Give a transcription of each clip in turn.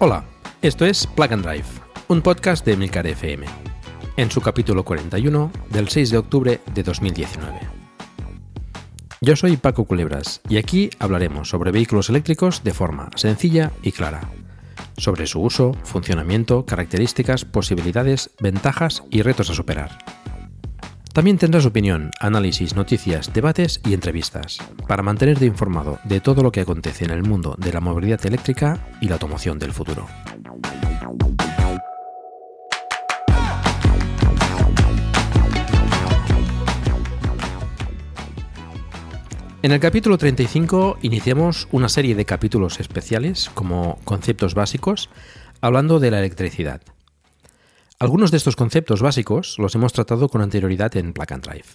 Hola, esto es Plug and Drive, un podcast de Milcar FM, en su capítulo 41 del 6 de octubre de 2019. Yo soy Paco Culebras y aquí hablaremos sobre vehículos eléctricos de forma sencilla y clara, sobre su uso, funcionamiento, características, posibilidades, ventajas y retos a superar. También tendrás opinión, análisis, noticias, debates y entrevistas, para mantenerte informado de todo lo que acontece en el mundo de la movilidad eléctrica y la automoción del futuro. En el capítulo 35 iniciamos una serie de capítulos especiales como conceptos básicos, hablando de la electricidad. Algunos de estos conceptos básicos los hemos tratado con anterioridad en Plug and Drive.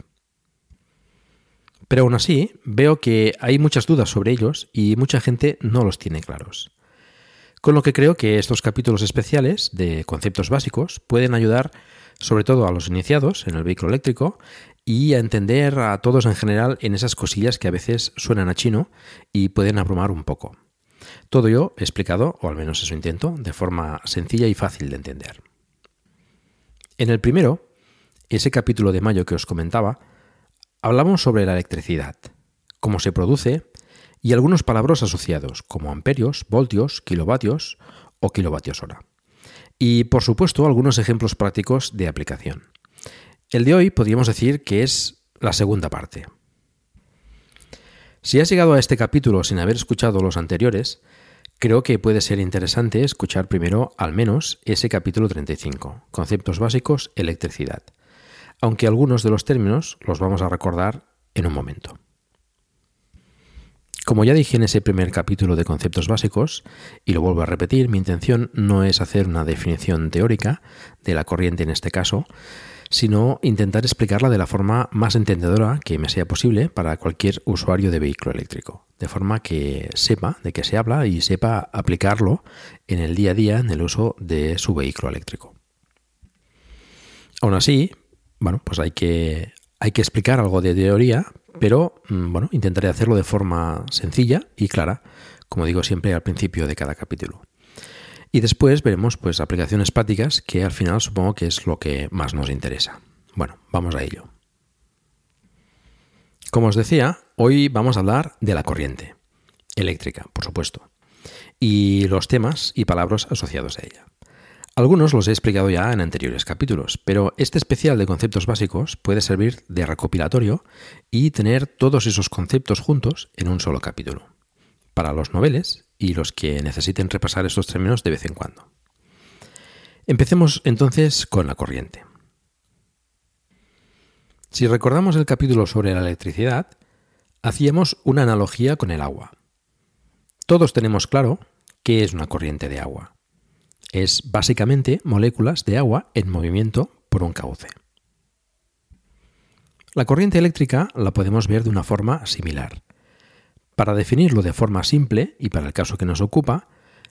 Pero aún así, veo que hay muchas dudas sobre ellos y mucha gente no los tiene claros. Con lo que creo que estos capítulos especiales de conceptos básicos pueden ayudar sobre todo a los iniciados en el vehículo eléctrico y a entender a todos en general en esas cosillas que a veces suenan a chino y pueden abrumar un poco. Todo ello explicado, o al menos eso intento, de forma sencilla y fácil de entender. En el primero, ese capítulo de mayo que os comentaba, hablamos sobre la electricidad, cómo se produce y algunos palabras asociados como amperios, voltios, kilovatios o kilovatios hora. Y por supuesto algunos ejemplos prácticos de aplicación. El de hoy podríamos decir que es la segunda parte. Si has llegado a este capítulo sin haber escuchado los anteriores, Creo que puede ser interesante escuchar primero al menos ese capítulo 35, Conceptos básicos, electricidad, aunque algunos de los términos los vamos a recordar en un momento. Como ya dije en ese primer capítulo de conceptos básicos, y lo vuelvo a repetir, mi intención no es hacer una definición teórica de la corriente en este caso, sino intentar explicarla de la forma más entendedora que me sea posible para cualquier usuario de vehículo eléctrico, de forma que sepa de qué se habla y sepa aplicarlo en el día a día en el uso de su vehículo eléctrico. Aún así, bueno, pues hay que, hay que explicar algo de teoría, pero mm, bueno, intentaré hacerlo de forma sencilla y clara, como digo siempre al principio de cada capítulo. Y después veremos pues aplicaciones prácticas que al final supongo que es lo que más nos interesa. Bueno, vamos a ello. Como os decía, hoy vamos a hablar de la corriente eléctrica, por supuesto, y los temas y palabras asociados a ella. Algunos los he explicado ya en anteriores capítulos, pero este especial de conceptos básicos puede servir de recopilatorio y tener todos esos conceptos juntos en un solo capítulo. Para los noveles y los que necesiten repasar estos términos de vez en cuando. Empecemos entonces con la corriente. Si recordamos el capítulo sobre la electricidad, hacíamos una analogía con el agua. Todos tenemos claro qué es una corriente de agua. Es básicamente moléculas de agua en movimiento por un cauce. La corriente eléctrica la podemos ver de una forma similar. Para definirlo de forma simple, y para el caso que nos ocupa,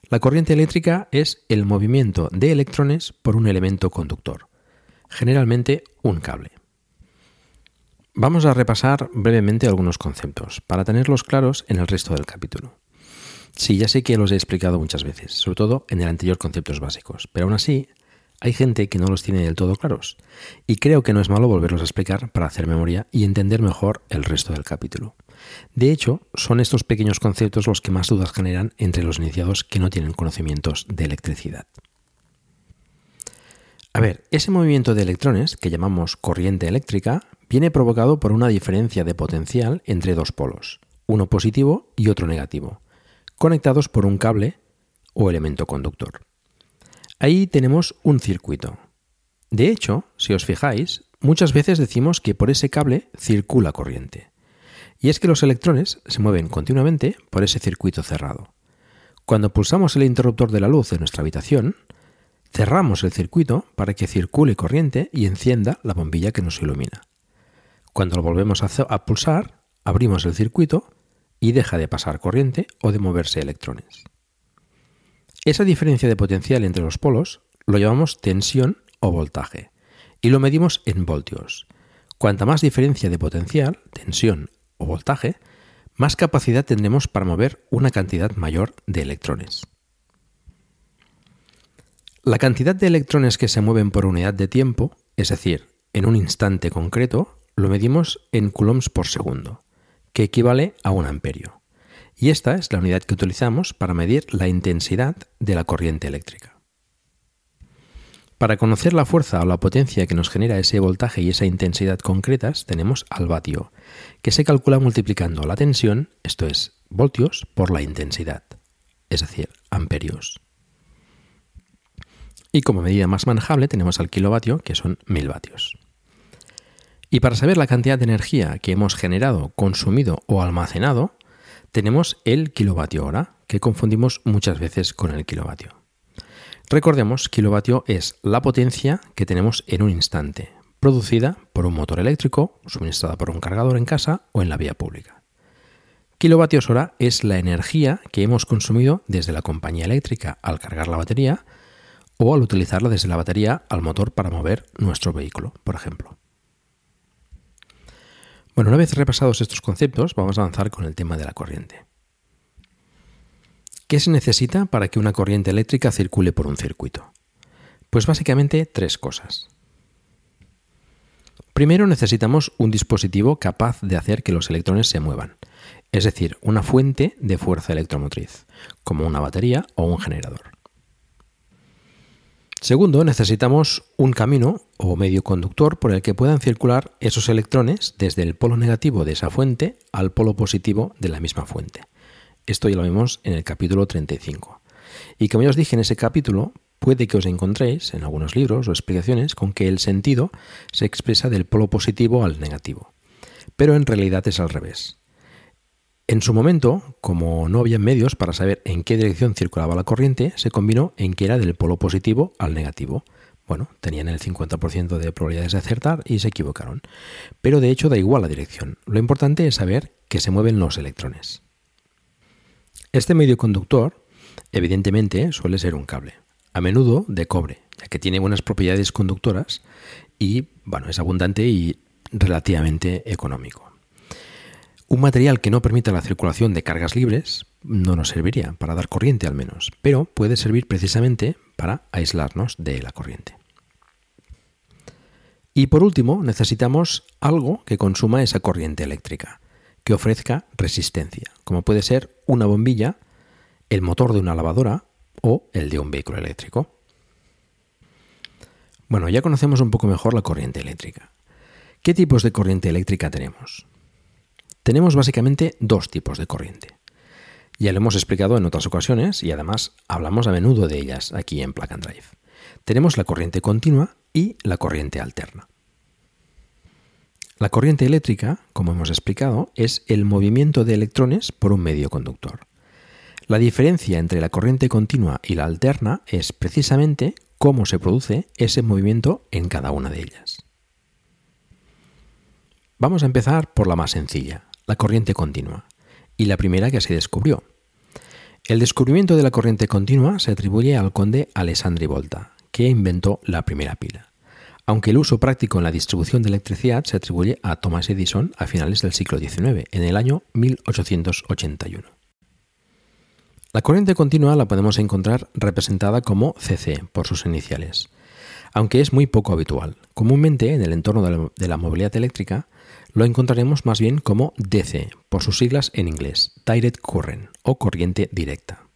la corriente eléctrica es el movimiento de electrones por un elemento conductor, generalmente un cable. Vamos a repasar brevemente algunos conceptos, para tenerlos claros en el resto del capítulo. Sí, ya sé que los he explicado muchas veces, sobre todo en el anterior conceptos básicos, pero aún así hay gente que no los tiene del todo claros, y creo que no es malo volverlos a explicar para hacer memoria y entender mejor el resto del capítulo. De hecho, son estos pequeños conceptos los que más dudas generan entre los iniciados que no tienen conocimientos de electricidad. A ver, ese movimiento de electrones, que llamamos corriente eléctrica, viene provocado por una diferencia de potencial entre dos polos, uno positivo y otro negativo, conectados por un cable o elemento conductor. Ahí tenemos un circuito. De hecho, si os fijáis, muchas veces decimos que por ese cable circula corriente. Y es que los electrones se mueven continuamente por ese circuito cerrado. Cuando pulsamos el interruptor de la luz de nuestra habitación, cerramos el circuito para que circule corriente y encienda la bombilla que nos ilumina. Cuando lo volvemos a, pulsar, abrimos el circuito y deja de pasar corriente o de moverse electrones. Esa diferencia de potencial entre los polos lo llamamos tensión o voltaje y lo medimos en voltios. Cuanta más diferencia de potencial, tensión o voltaje, más capacidad tendremos para mover una cantidad mayor de electrones. La cantidad de electrones que se mueven por unidad de tiempo, es decir, en un instante concreto, lo medimos en coulombs por segundo, que equivale a un amperio. Y esta es la unidad que utilizamos para medir la intensidad de la corriente eléctrica. Para conocer la fuerza o la potencia que nos genera ese voltaje y esa intensidad concretas, tenemos al vatio, que se calcula multiplicando la tensión, esto es, voltios, por la intensidad, es decir, amperios. Y como medida más manejable tenemos al kilovatio, que son mil vatios. Y para saber la cantidad de energía que hemos generado, consumido o almacenado, tenemos el kilovatio hora, que confundimos muchas veces con el kilovatio. Recordemos, kilovatio es la potencia que tenemos en un instante, producida por un motor eléctrico, suministrada por un cargador en casa o en la vía pública. Kilovatios hora es la energía que hemos consumido desde la compañía eléctrica al cargar la batería o al utilizarla desde la batería al motor para mover nuestro vehículo, por ejemplo. Bueno, una vez repasados estos conceptos, vamos a avanzar con el tema de la corriente. ¿Qué se necesita para que una corriente eléctrica circule por un circuito? Pues básicamente tres cosas. Primero necesitamos un dispositivo capaz de hacer que los electrones se muevan, es decir, una fuente de fuerza electromotriz, como una batería o un generador. Segundo, necesitamos un camino o medio conductor por el que puedan circular esos electrones desde el polo negativo de esa fuente al polo positivo de la misma fuente. Esto ya lo vemos en el capítulo 35. Y como ya os dije en ese capítulo, puede que os encontréis en algunos libros o explicaciones con que el sentido se expresa del polo positivo al negativo. Pero en realidad es al revés. En su momento, como no había medios para saber en qué dirección circulaba la corriente, se combinó en que era del polo positivo al negativo. Bueno, tenían el 50% de probabilidades de acertar y se equivocaron. Pero de hecho da igual la dirección. Lo importante es saber que se mueven los electrones. Este medio conductor, evidentemente, suele ser un cable, a menudo de cobre, ya que tiene buenas propiedades conductoras y, bueno, es abundante y relativamente económico. Un material que no permita la circulación de cargas libres no nos serviría para dar corriente al menos, pero puede servir precisamente para aislarnos de la corriente. Y por último, necesitamos algo que consuma esa corriente eléctrica que ofrezca resistencia, como puede ser una bombilla, el motor de una lavadora o el de un vehículo eléctrico. Bueno, ya conocemos un poco mejor la corriente eléctrica. ¿Qué tipos de corriente eléctrica tenemos? Tenemos básicamente dos tipos de corriente. Ya lo hemos explicado en otras ocasiones y además hablamos a menudo de ellas aquí en Plug and Drive. Tenemos la corriente continua y la corriente alterna. La corriente eléctrica, como hemos explicado, es el movimiento de electrones por un medio conductor. La diferencia entre la corriente continua y la alterna es precisamente cómo se produce ese movimiento en cada una de ellas. Vamos a empezar por la más sencilla, la corriente continua, y la primera que se descubrió. El descubrimiento de la corriente continua se atribuye al conde Alessandri Volta, que inventó la primera pila aunque el uso práctico en la distribución de electricidad se atribuye a Thomas Edison a finales del siglo XIX, en el año 1881. La corriente continua la podemos encontrar representada como CC por sus iniciales, aunque es muy poco habitual. Comúnmente en el entorno de la, movilidad eléctrica lo encontraremos más bien como DC por sus siglas en inglés, Direct Current o corriente directa.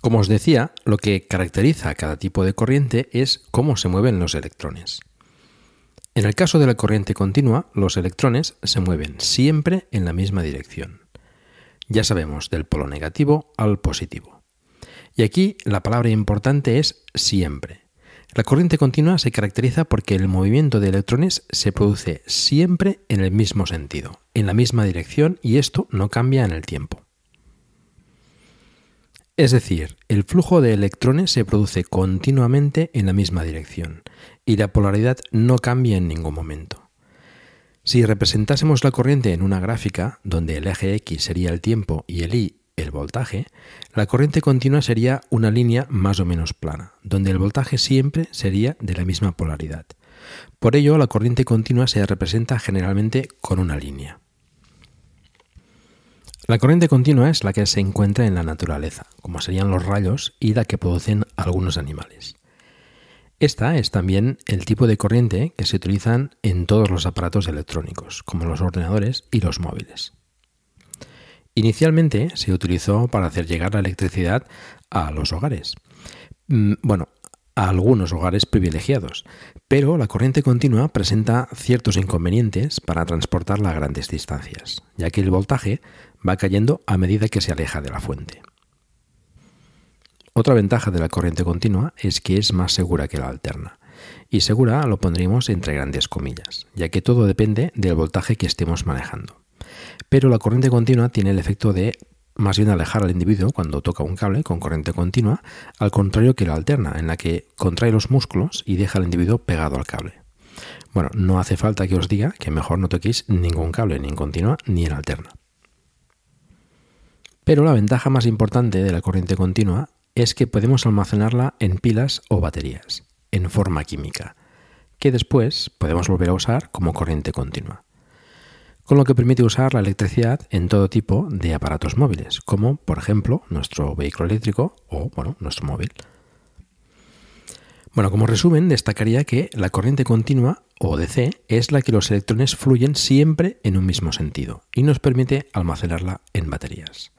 Como os decía, lo que caracteriza a cada tipo de corriente es cómo se mueven los electrones. En el caso de la corriente continua, los electrones se mueven siempre en la misma dirección. Ya sabemos del polo negativo al positivo. Y aquí la palabra importante es siempre. La corriente continua se caracteriza porque el movimiento de electrones se produce siempre en el mismo sentido, en la misma dirección y esto no cambia en el tiempo. Es decir, el flujo de electrones se produce continuamente en la misma dirección y la polaridad no cambia en ningún momento. Si representásemos la corriente en una gráfica, donde el eje X sería el tiempo y el Y el voltaje, la corriente continua sería una línea más o menos plana, donde el voltaje siempre sería de la misma polaridad. Por ello, la corriente continua se representa generalmente con una línea. La corriente continua es la que se encuentra en la naturaleza, como serían los rayos y la que producen algunos animales. Esta es también el tipo de corriente que se utilizan en todos los aparatos electrónicos, como los ordenadores y los móviles. Inicialmente se utilizó para hacer llegar la electricidad a los hogares. Mm, bueno, a algunos hogares privilegiados, pero la corriente continua presenta ciertos inconvenientes para transportarla a grandes distancias, ya que el voltaje va cayendo a medida que se aleja de la fuente. Otra ventaja de la corriente continua es que es más segura que la alterna. Y segura lo pondríamos entre grandes comillas, ya que todo depende del voltaje que estemos manejando. Pero la corriente continua tiene el efecto de más bien alejar al individuo cuando toca un cable con corriente continua, al contrario que la alterna, en la que contrae los músculos y deja al individuo pegado al cable. Bueno, no hace falta que os diga que mejor no toquéis ningún cable, ni en continua ni en alterna. Pero la ventaja más importante de la corriente continua es que podemos almacenarla en pilas o baterías, en forma química, que después podemos volver a usar como corriente continua. Con lo que permite usar la electricidad en todo tipo de aparatos móviles, como por ejemplo nuestro vehículo eléctrico o bueno, nuestro móvil. Bueno, como resumen, destacaría que la corriente continua o DC es la que los electrones fluyen siempre en un mismo sentido y nos permite almacenarla en baterías.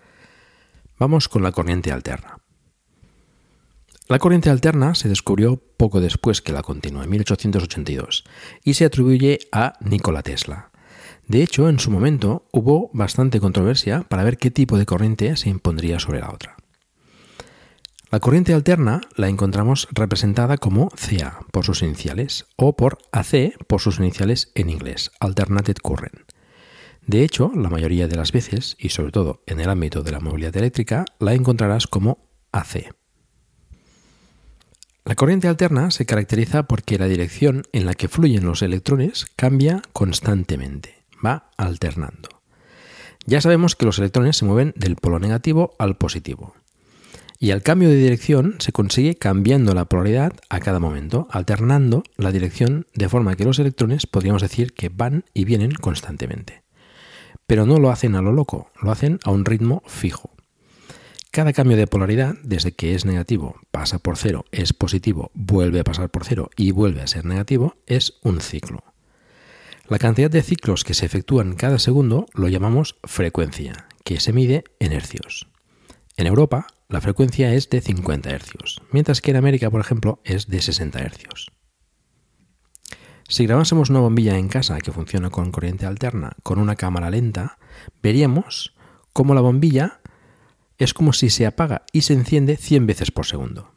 Vamos con la corriente alterna. La corriente alterna se descubrió poco después que la continua, en 1882, y se atribuye a Nikola Tesla. De hecho, en su momento hubo bastante controversia para ver qué tipo de corriente se impondría sobre la otra. La corriente alterna la encontramos representada como CA por sus iniciales o por AC por sus iniciales en inglés, Alternated Current. De hecho, la mayoría de las veces, y sobre todo en el ámbito de la movilidad eléctrica, la encontrarás como AC. La corriente alterna se caracteriza porque la dirección en la que fluyen los electrones cambia constantemente, va alternando. Ya sabemos que los electrones se mueven del polo negativo al positivo. Y al cambio de dirección se consigue cambiando la polaridad a cada momento, alternando la dirección de forma que los electrones podríamos decir que van y vienen constantemente pero no lo hacen a lo loco, lo hacen a un ritmo fijo. Cada cambio de polaridad, desde que es negativo, pasa por cero, es positivo, vuelve a pasar por cero y vuelve a ser negativo, es un ciclo. La cantidad de ciclos que se efectúan cada segundo lo llamamos frecuencia, que se mide en hercios. En Europa, la frecuencia es de 50 hercios, mientras que en América, por ejemplo, es de 60 hercios. Si grabásemos una bombilla en casa que funciona con corriente alterna con una cámara lenta, veríamos cómo la bombilla es como si se apaga y se enciende 100 veces por segundo.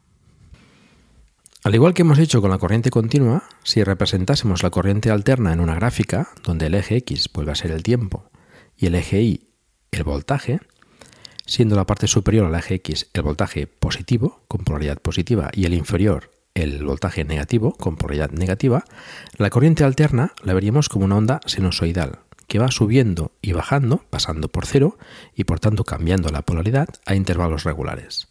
Al igual que hemos hecho con la corriente continua, si representásemos la corriente alterna en una gráfica, donde el eje X vuelve a ser el tiempo y el eje Y el voltaje, siendo la parte superior al eje X el voltaje positivo, con polaridad positiva, y el inferior el voltaje negativo con polaridad negativa, la corriente alterna la veríamos como una onda sinusoidal que va subiendo y bajando, pasando por cero y por tanto cambiando la polaridad a intervalos regulares.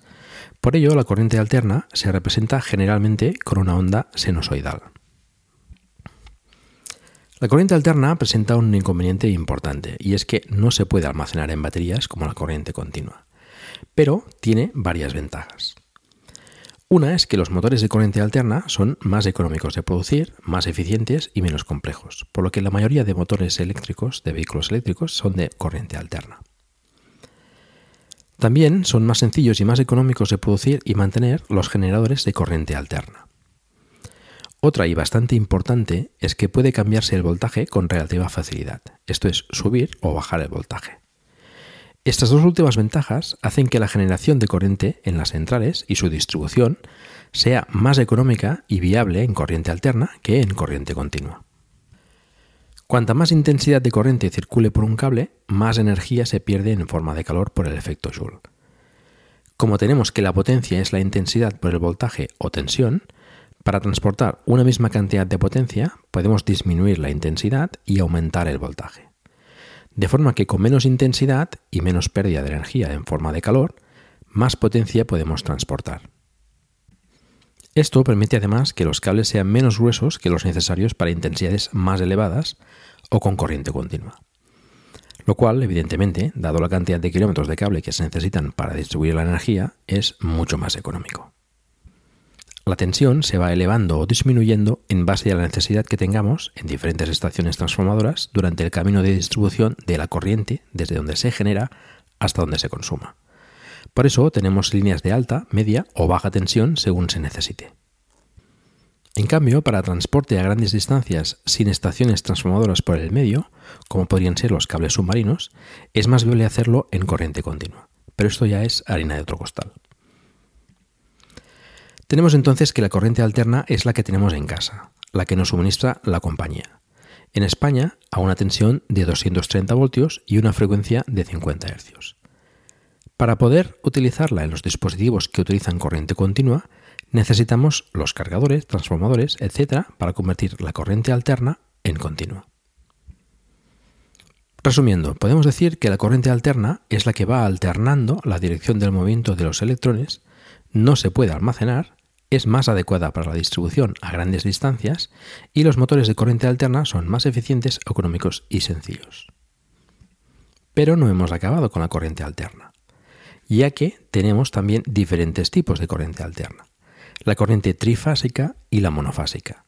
Por ello, la corriente alterna se representa generalmente con una onda sinusoidal. La corriente alterna presenta un inconveniente importante y es que no se puede almacenar en baterías como la corriente continua, pero tiene varias ventajas. Una es que los motores de corriente alterna son más económicos de producir, más eficientes y menos complejos, por lo que la mayoría de motores eléctricos de vehículos eléctricos son de corriente alterna. También son más sencillos y más económicos de producir y mantener los generadores de corriente alterna. Otra y bastante importante es que puede cambiarse el voltaje con relativa facilidad, esto es subir o bajar el voltaje. Estas dos últimas ventajas hacen que la generación de corriente en las centrales y su distribución sea más económica y viable en corriente alterna que en corriente continua. Cuanta más intensidad de corriente circule por un cable, más energía se pierde en forma de calor por el efecto Joule. Como tenemos que la potencia es la intensidad por el voltaje o tensión, para transportar una misma cantidad de potencia podemos disminuir la intensidad y aumentar el voltaje. De forma que con menos intensidad y menos pérdida de energía en forma de calor, más potencia podemos transportar. Esto permite además que los cables sean menos gruesos que los necesarios para intensidades más elevadas o con corriente continua. Lo cual, evidentemente, dado la cantidad de kilómetros de cable que se necesitan para distribuir la energía, es mucho más económico. La tensión se va elevando o disminuyendo en base a la necesidad que tengamos en diferentes estaciones transformadoras durante el camino de distribución de la corriente desde donde se genera hasta donde se consuma. Por eso tenemos líneas de alta, media o baja tensión según se necesite. En cambio, para transporte a grandes distancias sin estaciones transformadoras por el medio, como podrían ser los cables submarinos, es más viable hacerlo en corriente continua. Pero esto ya es harina de otro costal. Tenemos entonces que la corriente alterna es la que tenemos en casa, la que nos suministra la compañía. En España, a una tensión de 230 voltios y una frecuencia de 50 Hz. Para poder utilizarla en los dispositivos que utilizan corriente continua, necesitamos los cargadores, transformadores, etc., para convertir la corriente alterna en continua. Resumiendo, podemos decir que la corriente alterna es la que va alternando la dirección del movimiento de los electrones, no se puede almacenar es más adecuada para la distribución a grandes distancias y los motores de corriente alterna son más eficientes, económicos y sencillos. Pero no hemos acabado con la corriente alterna, ya que tenemos también diferentes tipos de corriente alterna, la corriente trifásica y la monofásica.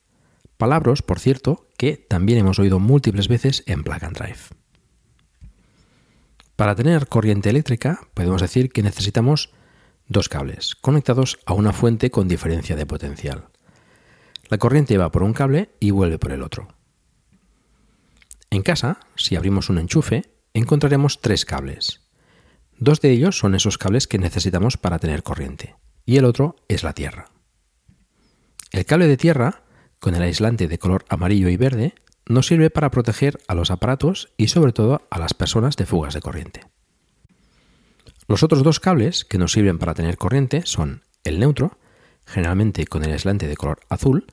Palabras, por cierto, que también hemos oído múltiples veces en Plug and Drive. Para tener corriente eléctrica podemos decir que necesitamos dos cables conectados a una fuente con diferencia de potencial. La corriente va por un cable y vuelve por el otro. En casa, si abrimos un enchufe, encontraremos tres cables. Dos de ellos son esos cables que necesitamos para tener corriente y el otro es la tierra. El cable de tierra, con el aislante de color amarillo y verde, nos sirve para proteger a los aparatos y sobre todo a las personas de fugas de corriente. Los otros dos cables que nos sirven para tener corriente son el neutro, generalmente con el aislante de color azul,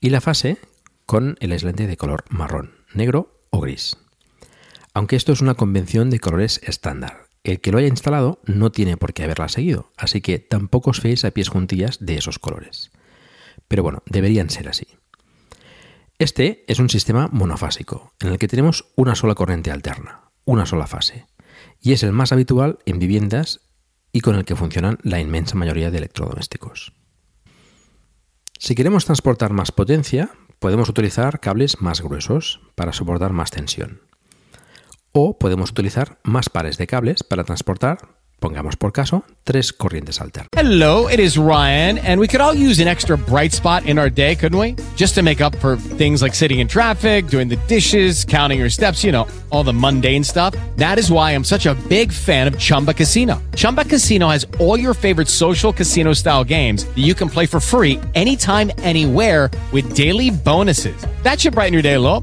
y la fase con el aislante de color marrón, negro o gris. Aunque esto es una convención de colores estándar. El que lo haya instalado no tiene por qué haberla seguido, así que tampoco os feéis a pies juntillas de esos colores. Pero bueno, deberían ser así. Este es un sistema monofásico, en el que tenemos una sola corriente alterna, una sola fase y es el más habitual en viviendas y con el que funcionan la inmensa mayoría de electrodomésticos. Si queremos transportar más potencia, podemos utilizar cables más gruesos para soportar más tensión. O podemos utilizar más pares de cables para transportar Pongamos por caso tres corrientes alternas. Hello, it is Ryan, and we could all use an extra bright spot in our day, couldn't we? Just to make up for things like sitting in traffic, doing the dishes, counting your steps, you know, all the mundane stuff. That is why I'm such a big fan of Chumba Casino. Chumba Casino has all your favorite social casino style games that you can play for free anytime, anywhere with daily bonuses. That should brighten your day a little.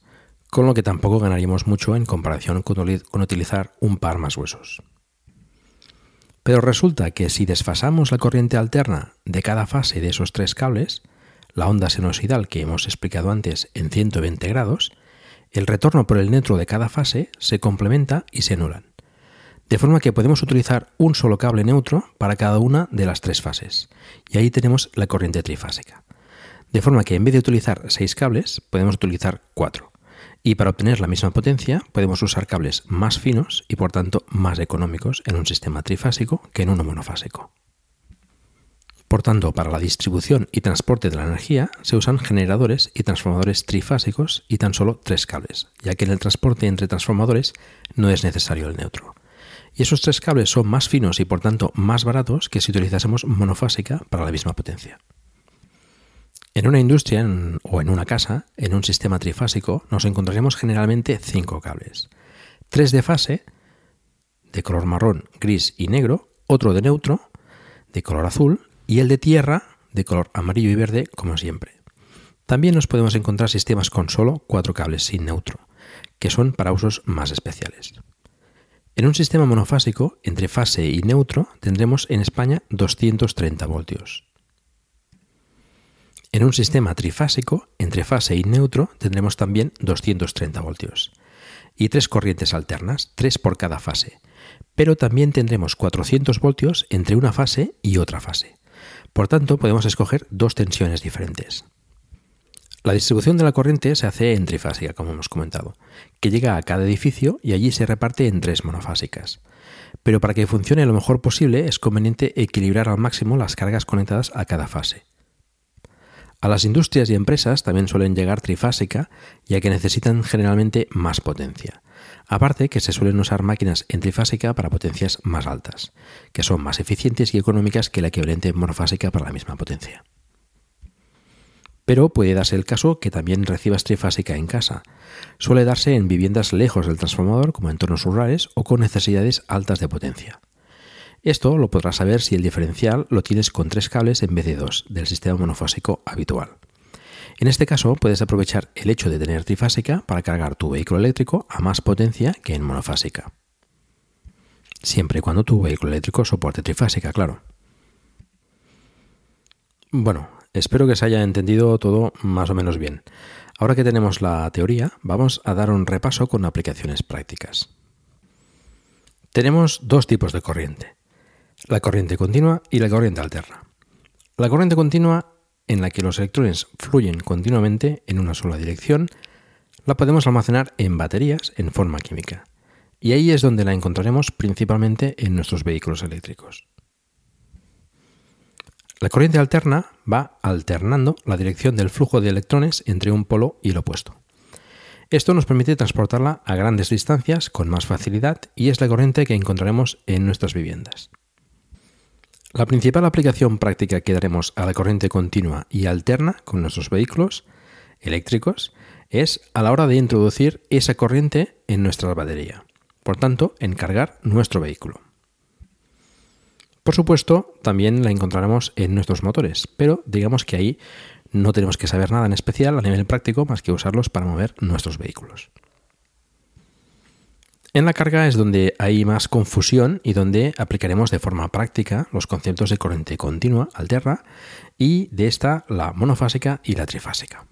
con lo que tampoco ganaríamos mucho en comparación con, utilizar un par más gruesos. Pero resulta que si desfasamos la corriente alterna de cada fase de esos tres cables, la onda senoidal que hemos explicado antes en 120 grados, el retorno por el neutro de cada fase se complementa y se anulan. De forma que podemos utilizar un solo cable neutro para cada una de las tres fases. Y ahí tenemos la corriente trifásica. De forma que en vez de utilizar seis cables, podemos utilizar cuatro. Y para obtener la misma potencia, podemos usar cables más finos y por tanto más económicos en un sistema trifásico que en uno monofásico. Por tanto, para la distribución y transporte de la energía se usan generadores y transformadores trifásicos y tan solo tres cables, ya que en el transporte entre transformadores no es necesario el neutro. Y esos tres cables son más finos y por tanto más baratos que si utilizásemos monofásica para la misma potencia. En una industria o en una casa, en un sistema trifásico, nos encontraremos generalmente cinco cables. Tres de fase, de color marrón, gris y negro, otro de neutro, de color azul, y el de tierra de color amarillo y verde como siempre. También nos podemos encontrar sistemas con solo cuatro cables sin neutro, que son para usos más especiales. En un sistema monofásico, entre fase y neutro, tendremos en España 230 voltios. En un sistema trifásico, entre fase y neutro, tendremos también 230 voltios. Y tres corrientes alternas, tres por cada fase. Pero también tendremos 400 voltios entre una fase y otra fase. Por tanto, podemos escoger dos tensiones diferentes. La distribución de la corriente se hace en trifásica, como hemos comentado, que llega a cada edificio y allí se reparte en tres monofásicas. Pero para que funcione lo mejor posible es conveniente equilibrar al máximo las cargas conectadas a cada fase. A las industrias y empresas también suelen llegar trifásica, ya que necesitan generalmente más potencia. Aparte que se suelen usar máquinas en trifásica para potencias más altas, que son más eficientes y económicas que la equivalente monofásica para la misma potencia. Pero puede darse el caso que también recibas trifásica en casa. Suele darse en viviendas lejos del transformador, como entornos rurales o con necesidades altas de potencia. Esto lo podrás saber si el diferencial lo tienes con tres cables en vez de dos del sistema monofásico habitual. En este caso, puedes aprovechar el hecho de tener trifásica para cargar tu vehículo eléctrico a más potencia que en monofásica. Siempre y cuando tu vehículo eléctrico soporte trifásica, claro. Bueno, espero que se haya entendido todo más o menos bien. Ahora que tenemos la teoría, vamos a dar un repaso con aplicaciones prácticas. Tenemos dos tipos de corriente, la corriente continua y la corriente alterna. La corriente continua en la que los electrones fluyen continuamente en una sola dirección, la podemos almacenar en baterías en forma química. Y ahí es donde la encontraremos principalmente en nuestros vehículos eléctricos. La corriente alterna va alternando la dirección del flujo de electrones entre un polo y el opuesto. Esto nos permite transportarla a grandes distancias con más facilidad y es la corriente que encontraremos en nuestras viviendas. La principal aplicación práctica que daremos a la corriente continua y alterna con nuestros vehículos eléctricos es a la hora de introducir esa corriente en nuestra batería, por tanto, en cargar nuestro vehículo. Por supuesto, también la encontraremos en nuestros motores, pero digamos que ahí no tenemos que saber nada en especial a nivel práctico más que usarlos para mover nuestros vehículos. En la carga es donde hay más confusión y donde aplicaremos de forma práctica los conceptos de corriente continua, alterna, y de esta la monofásica y la trifásica.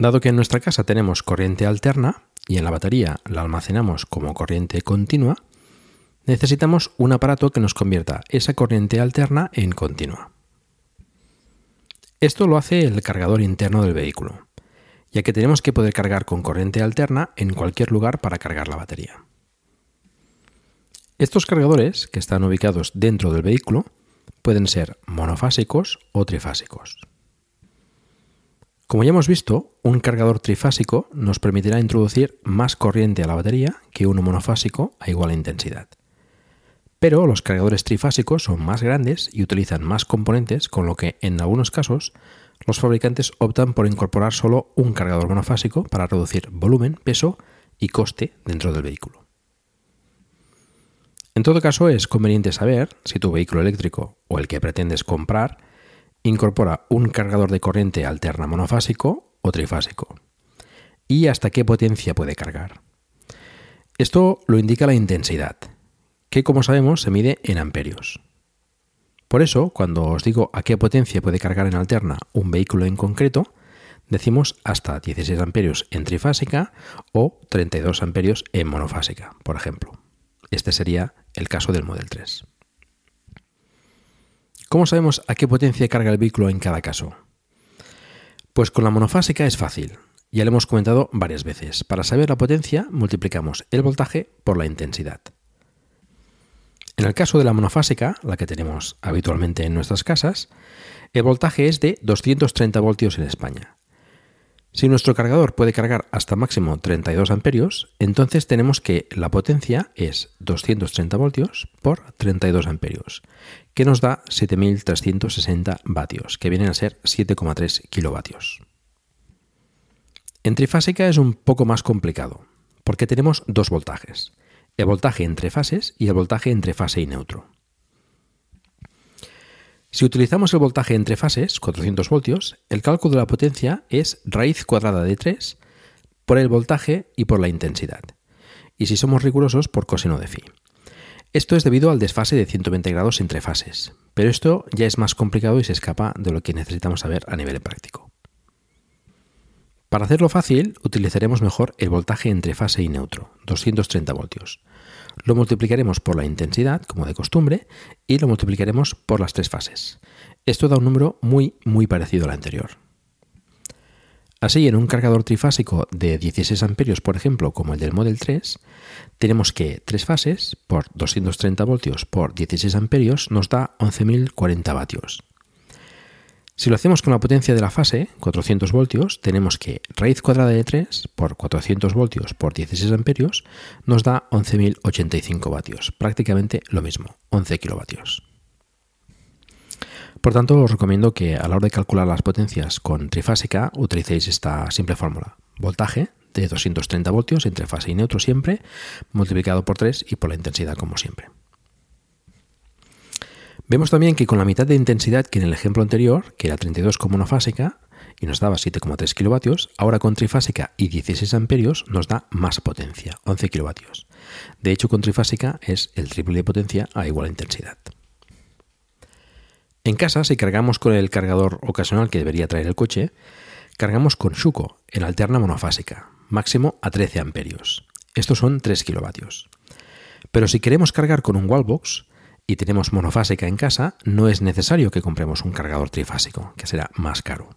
Dado que en nuestra casa tenemos corriente alterna y en la batería la almacenamos como corriente continua, necesitamos un aparato que nos convierta esa corriente alterna en continua. Esto lo hace el cargador interno del vehículo ya que tenemos que poder cargar con corriente alterna en cualquier lugar para cargar la batería. Estos cargadores, que están ubicados dentro del vehículo, pueden ser monofásicos o trifásicos. Como ya hemos visto, un cargador trifásico nos permitirá introducir más corriente a la batería que uno monofásico a igual intensidad. Pero los cargadores trifásicos son más grandes y utilizan más componentes, con lo que en algunos casos los fabricantes optan por incorporar solo un cargador monofásico para reducir volumen, peso y coste dentro del vehículo. En todo caso, es conveniente saber si tu vehículo eléctrico o el que pretendes comprar incorpora un cargador de corriente alterna monofásico o trifásico y hasta qué potencia puede cargar. Esto lo indica la intensidad, que como sabemos se mide en amperios. Por eso, cuando os digo a qué potencia puede cargar en alterna un vehículo en concreto, decimos hasta 16 amperios en trifásica o 32 amperios en monofásica, por ejemplo. Este sería el caso del Model 3. ¿Cómo sabemos a qué potencia carga el vehículo en cada caso? Pues con la monofásica es fácil. Ya lo hemos comentado varias veces. Para saber la potencia, multiplicamos el voltaje por la intensidad. En el caso de la monofásica, la que tenemos habitualmente en nuestras casas, el voltaje es de 230 voltios en España. Si nuestro cargador puede cargar hasta máximo 32 amperios, entonces tenemos que la potencia es 230 voltios por 32 amperios, que nos da 7.360 vatios, que vienen a ser 7,3 kilovatios. En trifásica es un poco más complicado, porque tenemos dos voltajes, el voltaje entre fases y el voltaje entre fase y neutro. Si utilizamos el voltaje entre fases, 400 voltios, el cálculo de la potencia es raíz cuadrada de 3 por el voltaje y por la intensidad. Y si somos rigurosos, por coseno de phi. Esto es debido al desfase de 120 grados entre fases, pero esto ya es más complicado y se escapa de lo que necesitamos saber a nivel práctico. Para hacerlo fácil, utilizaremos mejor el voltaje entre fase y neutro, 230 voltios. Lo multiplicaremos por la intensidad, como de costumbre, y lo multiplicaremos por las tres fases. Esto da un número muy, muy parecido al anterior. Así, en un cargador trifásico de 16 amperios, por ejemplo, como el del Model 3, tenemos que tres fases por 230 voltios por 16 amperios nos da 11.040 vatios. Si lo hacemos con la potencia de la fase, 400 voltios, tenemos que raíz cuadrada de 3 por 400 voltios por 16 amperios nos da 11.085 vatios, prácticamente lo mismo, 11 kilovatios. Por tanto, os recomiendo que a la hora de calcular las potencias con trifásica utilicéis esta simple fórmula. Voltaje de 230 voltios entre fase y neutro siempre, multiplicado por 3 y por la intensidad como siempre. Vemos también que con la mitad de intensidad que en el ejemplo anterior, que era 32 como monofásica, y nos daba 7,3 kilovatios, ahora con trifásica y 16 amperios nos da más potencia, 11 kilovatios. De hecho, con trifásica es el triple de potencia a igual intensidad. En casa, si cargamos con el cargador ocasional que debería traer el coche, cargamos con Shuko en alterna monofásica, máximo a 13 amperios. Estos son 3 kilovatios. Pero si queremos cargar con un wallbox, y tenemos monofásica en casa, no es necesario que compremos un cargador trifásico, que será más caro.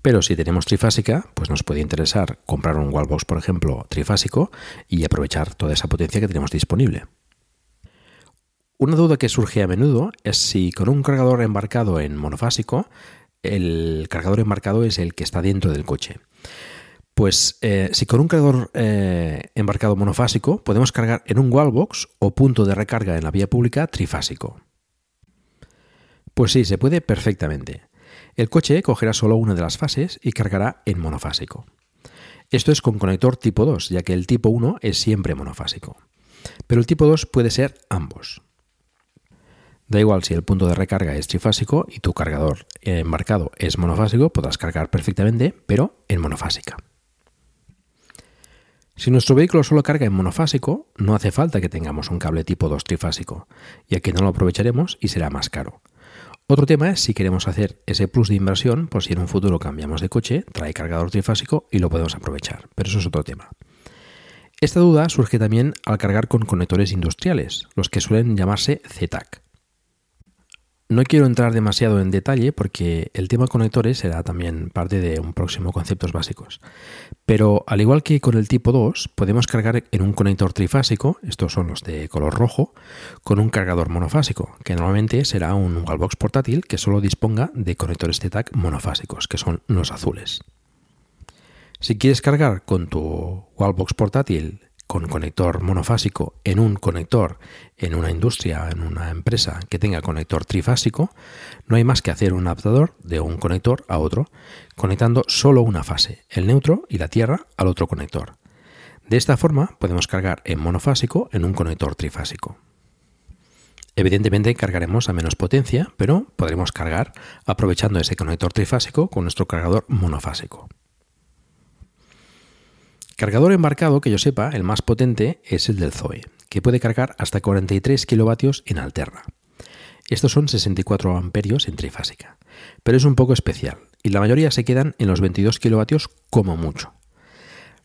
Pero si tenemos trifásica, pues nos puede interesar comprar un wallbox, por ejemplo, trifásico y aprovechar toda esa potencia que tenemos disponible. Una duda que surge a menudo es si con un cargador embarcado en monofásico, el cargador embarcado es el que está dentro del coche. Pues eh, si con un cargador eh, embarcado monofásico podemos cargar en un wallbox o punto de recarga en la vía pública trifásico. Pues sí, se puede perfectamente. El coche cogerá solo una de las fases y cargará en monofásico. Esto es con conector tipo 2, ya que el tipo 1 es siempre monofásico. Pero el tipo 2 puede ser ambos. Da igual si el punto de recarga es trifásico y tu cargador embarcado es monofásico, podrás cargar perfectamente, pero en monofásica. Si nuestro vehículo solo carga en monofásico, no hace falta que tengamos un cable tipo 2 trifásico, ya que no lo aprovecharemos y será más caro. Otro tema es si queremos hacer ese plus de inversión, por si en un futuro cambiamos de coche, trae cargador trifásico y lo podemos aprovechar, pero eso es otro tema. Esta duda surge también al cargar con conectores industriales, los que suelen llamarse ZTAC. No quiero entrar demasiado en detalle porque el tema conectores será también parte de un próximo conceptos básicos. Pero al igual que con el tipo 2, podemos cargar en un conector trifásico, estos son los de color rojo, con un cargador monofásico, que normalmente será un wallbox portátil que solo disponga de conectores TTAC monofásicos, que son los azules. Si quieres cargar con tu wallbox portátil con conector monofásico en un conector en una industria, en una empresa que tenga conector trifásico, no hay más que hacer un adaptador de un conector a otro, conectando solo una fase, el neutro y la tierra, al otro conector. De esta forma podemos cargar en monofásico en un conector trifásico. Evidentemente cargaremos a menos potencia, pero podremos cargar aprovechando ese conector trifásico con nuestro cargador monofásico. Cargador embarcado, que yo sepa, el más potente es el del Zoe, que puede cargar hasta 43 kilovatios en alterna. Estos son 64 amperios en trifásica, pero es un poco especial y la mayoría se quedan en los 22 kilovatios como mucho.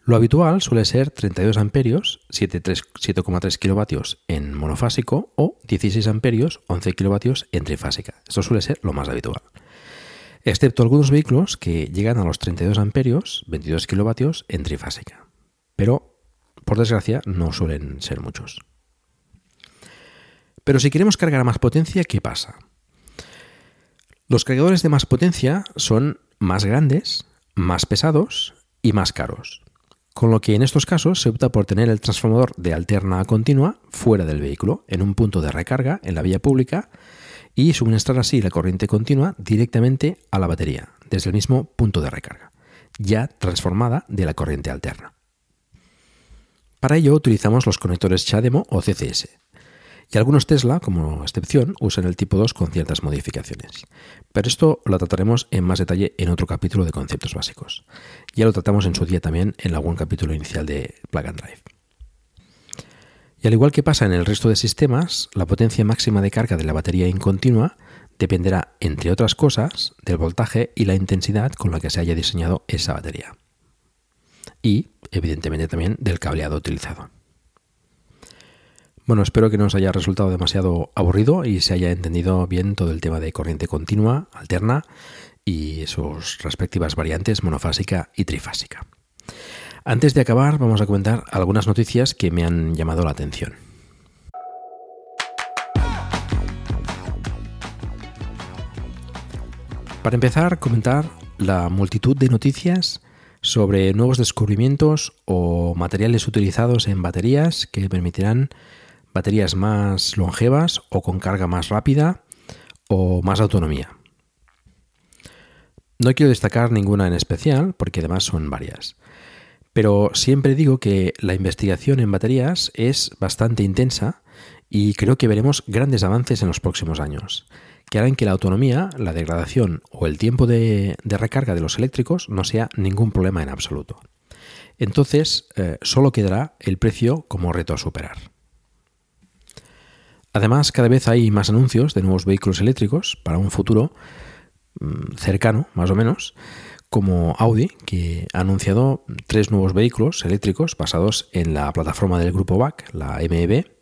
Lo habitual suele ser 32 amperios, 7,3 kilovatios en monofásico o 16 amperios, 11 kilovatios en trifásica. Esto suele ser lo más habitual. Excepto algunos vehículos que llegan a los 32 amperios, 22 kilovatios en trifásica. Pero, por desgracia, no suelen ser muchos. Pero si queremos cargar a más potencia, ¿qué pasa? Los cargadores de más potencia son más grandes, más pesados y más caros con lo que en estos casos se opta por tener el transformador de alterna a continua fuera del vehículo, en un punto de recarga en la vía pública, y suministrar así la corriente continua directamente a la batería, desde el mismo punto de recarga, ya transformada de la corriente alterna. Para ello utilizamos los conectores CHAdeMO o CCS, y algunos Tesla, como excepción, usan el tipo 2 con ciertas modificaciones. Pero esto lo trataremos en más detalle en otro capítulo de conceptos básicos. Ya lo tratamos en su día también en algún capítulo inicial de Plug and Drive. Y al igual que pasa en el resto de sistemas, la potencia máxima de carga de la batería incontinua dependerá, entre otras cosas, del voltaje y la intensidad con la que se haya diseñado esa batería. Y, evidentemente, también del cableado utilizado. Bueno, espero que no os haya resultado demasiado aburrido y se haya entendido bien todo el tema de corriente continua, alterna y sus respectivas variantes monofásica y trifásica. Antes de acabar, vamos a comentar algunas noticias que me han llamado la atención. Para empezar, comentar la multitud de noticias sobre nuevos descubrimientos o materiales utilizados en baterías que permitirán baterías más longevas o con carga más rápida o más autonomía. No quiero destacar ninguna en especial porque además son varias. Pero siempre digo que la investigación en baterías es bastante intensa y creo que veremos grandes avances en los próximos años, que harán que la autonomía, la degradación o el tiempo de, recarga de los eléctricos no sea ningún problema en absoluto. Entonces, eh, solo quedará el precio como reto a superar. Además, cada vez hay más anuncios de nuevos vehículos eléctricos para un futuro mm, cercano, más o menos, como Audi, que ha anunciado tres nuevos vehículos eléctricos basados en la plataforma del grupo BAC, la MEB.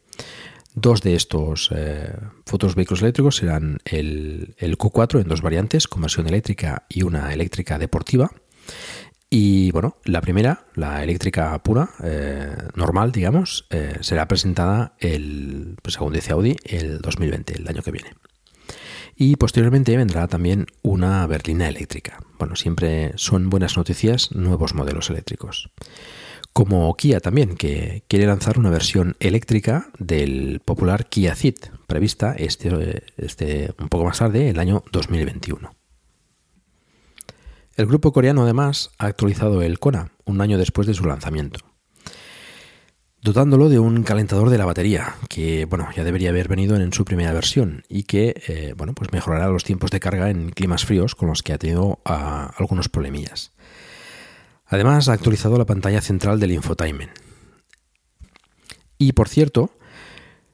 Dos de estos eh, futuros vehículos eléctricos serán el, el Q4 en dos variantes, conversión eléctrica y una eléctrica deportiva. Y bueno, la primera, la eléctrica pura, eh, normal, digamos, eh, será presentada el, pues según dice Audi, el 2020, el año que viene. Y posteriormente vendrá también una berlina eléctrica. Bueno, siempre son buenas noticias nuevos modelos eléctricos. Como Kia también, que quiere lanzar una versión eléctrica del popular Kia Ceed, prevista este, este un poco más tarde, el año 2021. El grupo coreano además ha actualizado el Kona un año después de su lanzamiento, dotándolo de un calentador de la batería que bueno ya debería haber venido en su primera versión y que eh, bueno pues mejorará los tiempos de carga en climas fríos con los que ha tenido ah, algunos problemillas. Además ha actualizado la pantalla central del infotainment. Y por cierto,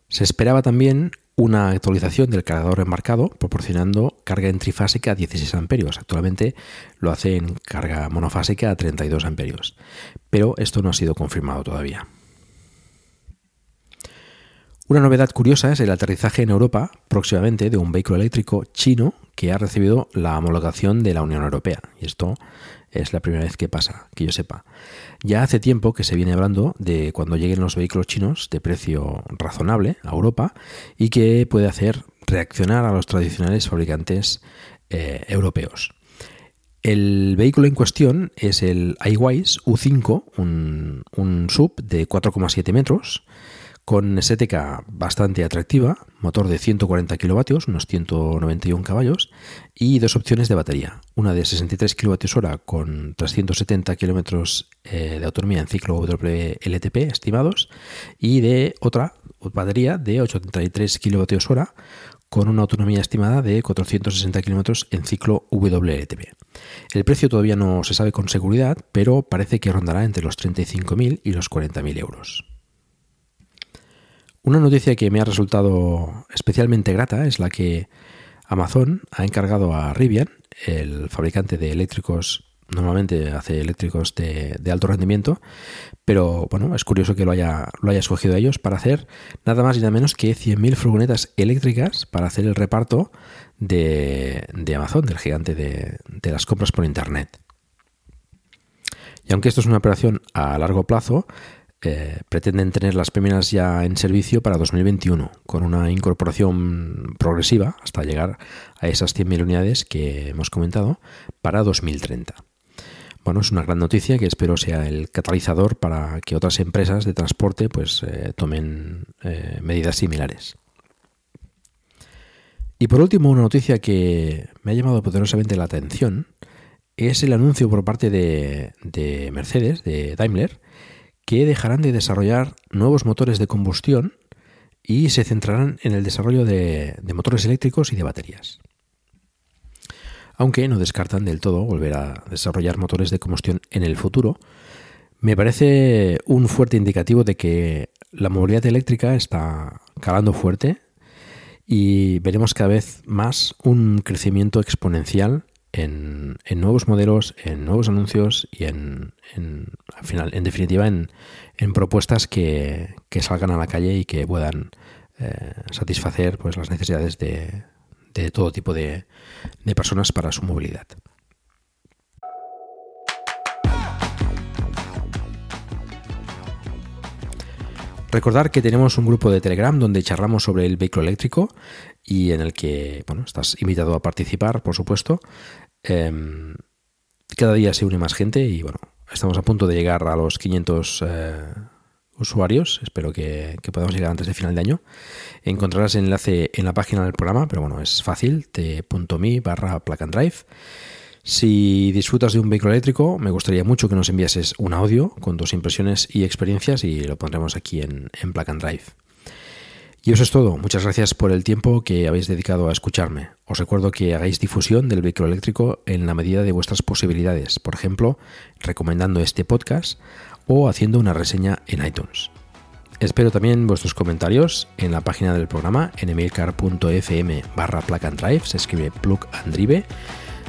se esperaba también una actualización del cargador embarcado proporcionando carga en trifásica a 16 amperios. Actualmente lo hace en carga monofásica a 32 amperios, pero esto no ha sido confirmado todavía. Una novedad curiosa es el aterrizaje en Europa próximamente de un vehículo eléctrico chino que ha recibido la homologación de la Unión Europea. Y esto es la primera vez que pasa, que yo sepa. Ya hace tiempo que se viene hablando de cuando lleguen los vehículos chinos de precio razonable a Europa y que puede hacer reaccionar a los tradicionales fabricantes eh, europeos. El vehículo en cuestión es el iWise U5, un, un sub de 4,7 metros, con estética bastante atractiva, motor de 140 kilovatios, unos 191 caballos, y dos opciones de batería. Una de 63 kWh con 370 kilómetros eh, de autonomía en ciclo WLTP estimados, y de otra batería de 83 kWh con una autonomía estimada de 460 kilómetros en ciclo WLTP. El precio todavía no se sabe con seguridad, pero parece que rondará entre los 35.000 y los 40.000 euros. Una noticia que me ha resultado especialmente grata es la que Amazon ha encargado a Rivian, el fabricante de eléctricos, normalmente hace eléctricos de, alto rendimiento, pero bueno, es curioso que lo haya, lo haya escogido ellos para hacer nada más y nada menos que 100.000 furgonetas eléctricas para hacer el reparto de, Amazon, del gigante de, de las compras por Internet. Y aunque esto es una operación a largo plazo, pretenden tener las primeras ya en servicio para 2021, con una incorporación progresiva hasta llegar a esas 100.000 unidades que hemos comentado para 2030. Bueno, es una gran noticia que espero sea el catalizador para que otras empresas de transporte pues, eh, tomen eh, medidas similares. Y por último, una noticia que me ha llamado poderosamente la atención es el anuncio por parte de Mercedes, de Daimler, que dejarán de desarrollar nuevos motores de combustión y se centrarán en el desarrollo de, motores eléctricos y de baterías. Aunque no descartan del todo volver a desarrollar motores de combustión en el futuro, me parece un fuerte indicativo de que la movilidad eléctrica está calando fuerte y veremos cada vez más un crecimiento exponencial en, nuevos modelos, en nuevos anuncios y en, al final, en definitiva, en, propuestas que, salgan a la calle y que puedan eh, satisfacer pues, las necesidades de, todo tipo de, de personas para su movilidad. Recordar que tenemos un grupo de Telegram donde charlamos sobre el vehículo eléctrico y en el que bueno, estás invitado a participar, por supuesto. Em, cada día se une más gente y bueno, estamos a punto de llegar a los 500 eh, usuarios. Espero que, podamos llegar antes de final de año. Encontrarás el enlace en la página del programa, pero bueno, es fácil, t.me barra plug and drive. Si disfrutas de un vehículo eléctrico, me gustaría mucho que nos enviases un audio con tus impresiones y experiencias y lo pondremos aquí en, en Plug and Drive. Y eso es todo. Muchas gracias por el tiempo que habéis dedicado a escucharme. Os recuerdo que hagáis difusión del vehículo eléctrico en la medida de vuestras posibilidades, por ejemplo, recomendando este podcast o haciendo una reseña en iTunes. Espero también vuestros comentarios en la página del programa en emilcar.fm barra plug and drive, se escribe plug and drive,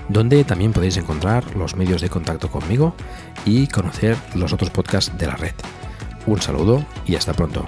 donde también podéis encontrar los medios de contacto conmigo y conocer los otros podcasts de la red. Un saludo y hasta pronto.